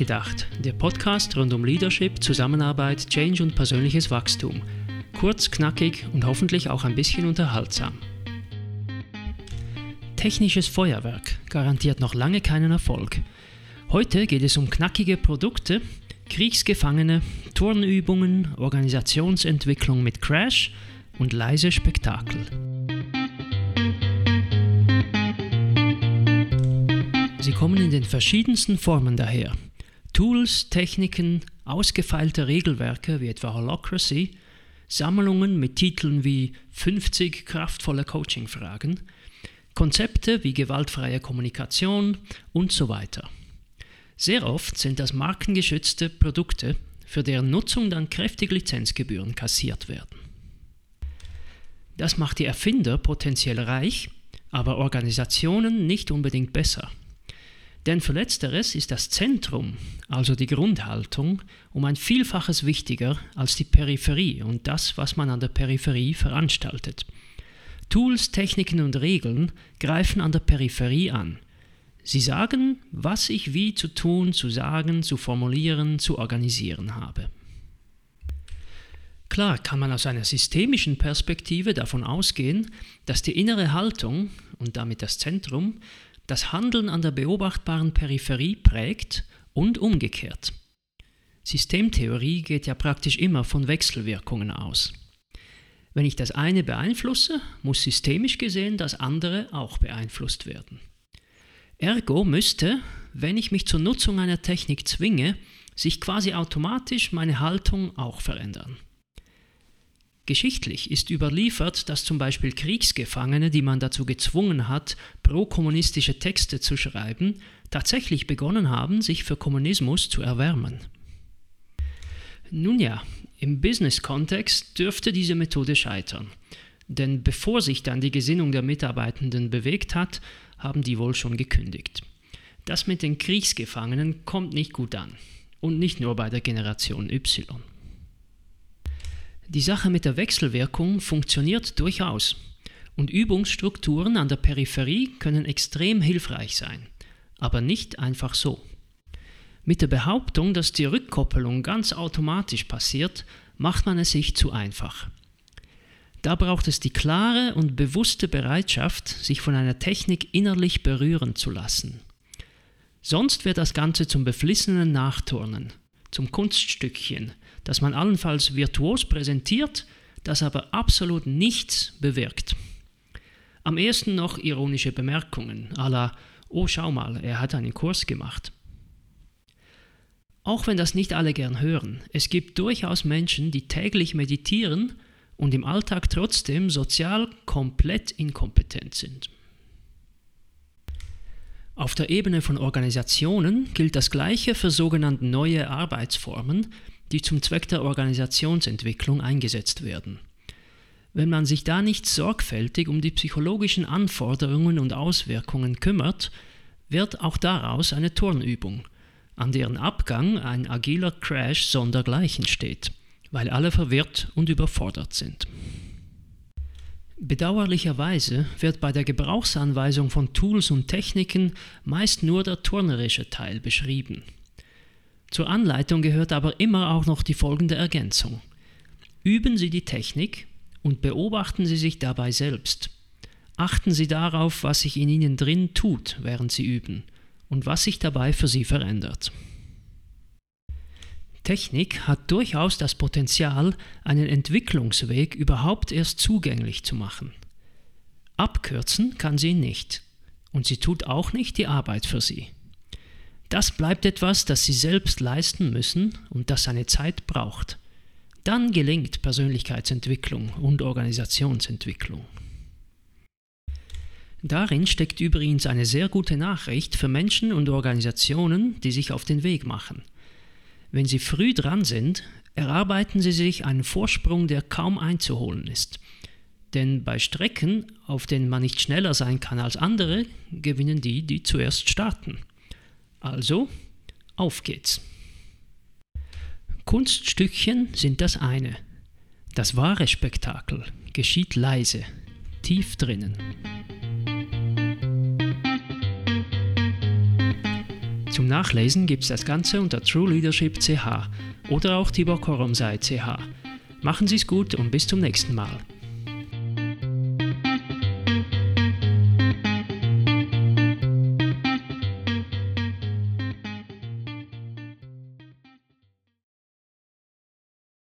Nachgedacht, der Podcast rund um Leadership, Zusammenarbeit, Change und persönliches Wachstum. Kurz, knackig und hoffentlich auch ein bisschen unterhaltsam. Technisches Feuerwerk garantiert noch lange keinen Erfolg. Heute geht es um knackige Produkte, Kriegsgefangene, Turnübungen, Organisationsentwicklung mit Crash und leise Spektakel. Sie kommen in den verschiedensten Formen daher. Tools, Techniken, ausgefeilte Regelwerke wie etwa Holocracy, Sammlungen mit Titeln wie 50 kraftvolle Coaching-Fragen, Konzepte wie gewaltfreie Kommunikation und so weiter. Sehr oft sind das markengeschützte Produkte, für deren Nutzung dann kräftig Lizenzgebühren kassiert werden. Das macht die Erfinder potenziell reich, aber Organisationen nicht unbedingt besser. Denn für letzteres ist das Zentrum, also die Grundhaltung, um ein Vielfaches wichtiger als die Peripherie und das, was man an der Peripherie veranstaltet. Tools, Techniken und Regeln greifen an der Peripherie an. Sie sagen, was ich wie zu tun, zu sagen, zu formulieren, zu organisieren habe. Klar kann man aus einer systemischen Perspektive davon ausgehen, dass die innere Haltung und damit das Zentrum das Handeln an der beobachtbaren Peripherie prägt und umgekehrt. Systemtheorie geht ja praktisch immer von Wechselwirkungen aus. Wenn ich das eine beeinflusse, muss systemisch gesehen das andere auch beeinflusst werden. Ergo müsste, wenn ich mich zur Nutzung einer Technik zwinge, sich quasi automatisch meine Haltung auch verändern. Geschichtlich ist überliefert, dass zum Beispiel Kriegsgefangene, die man dazu gezwungen hat, pro-kommunistische Texte zu schreiben, tatsächlich begonnen haben, sich für Kommunismus zu erwärmen. Nun ja, im Business-Kontext dürfte diese Methode scheitern. Denn bevor sich dann die Gesinnung der Mitarbeitenden bewegt hat, haben die wohl schon gekündigt. Das mit den Kriegsgefangenen kommt nicht gut an. Und nicht nur bei der Generation Y. Die Sache mit der Wechselwirkung funktioniert durchaus und Übungsstrukturen an der Peripherie können extrem hilfreich sein, aber nicht einfach so. Mit der Behauptung, dass die Rückkoppelung ganz automatisch passiert, macht man es sich zu einfach. Da braucht es die klare und bewusste Bereitschaft, sich von einer Technik innerlich berühren zu lassen. Sonst wird das Ganze zum beflissenen Nachturnen, zum Kunststückchen, das man allenfalls virtuos präsentiert, das aber absolut nichts bewirkt. Am ersten noch ironische Bemerkungen, à la, oh schau mal, er hat einen Kurs gemacht. Auch wenn das nicht alle gern hören, es gibt durchaus Menschen, die täglich meditieren und im Alltag trotzdem sozial komplett inkompetent sind. Auf der Ebene von Organisationen gilt das Gleiche für sogenannte neue Arbeitsformen, die zum Zweck der Organisationsentwicklung eingesetzt werden. Wenn man sich da nicht sorgfältig um die psychologischen Anforderungen und Auswirkungen kümmert, wird auch daraus eine Turnübung, an deren Abgang ein agiler Crash sondergleichen steht, weil alle verwirrt und überfordert sind. Bedauerlicherweise wird bei der Gebrauchsanweisung von Tools und Techniken meist nur der turnerische Teil beschrieben. Zur Anleitung gehört aber immer auch noch die folgende Ergänzung. Üben Sie die Technik und beobachten Sie sich dabei selbst. Achten Sie darauf, was sich in Ihnen drin tut, während Sie üben und was sich dabei für Sie verändert. Technik hat durchaus das Potenzial, einen Entwicklungsweg überhaupt erst zugänglich zu machen. Abkürzen kann sie nicht und sie tut auch nicht die Arbeit für Sie. Das bleibt etwas, das Sie selbst leisten müssen und das seine Zeit braucht. Dann gelingt Persönlichkeitsentwicklung und Organisationsentwicklung. Darin steckt übrigens eine sehr gute Nachricht für Menschen und Organisationen, die sich auf den Weg machen. Wenn sie früh dran sind, erarbeiten sie sich einen Vorsprung, der kaum einzuholen ist. Denn bei Strecken, auf denen man nicht schneller sein kann als andere, gewinnen die, die zuerst starten. Also, auf geht's. Kunststückchen sind das eine. Das wahre Spektakel geschieht leise, tief drinnen. Zum Nachlesen gibt es das Ganze unter True Leadership CH oder auch Tibor Koromsei CH. Machen Sie es gut und bis zum nächsten Mal.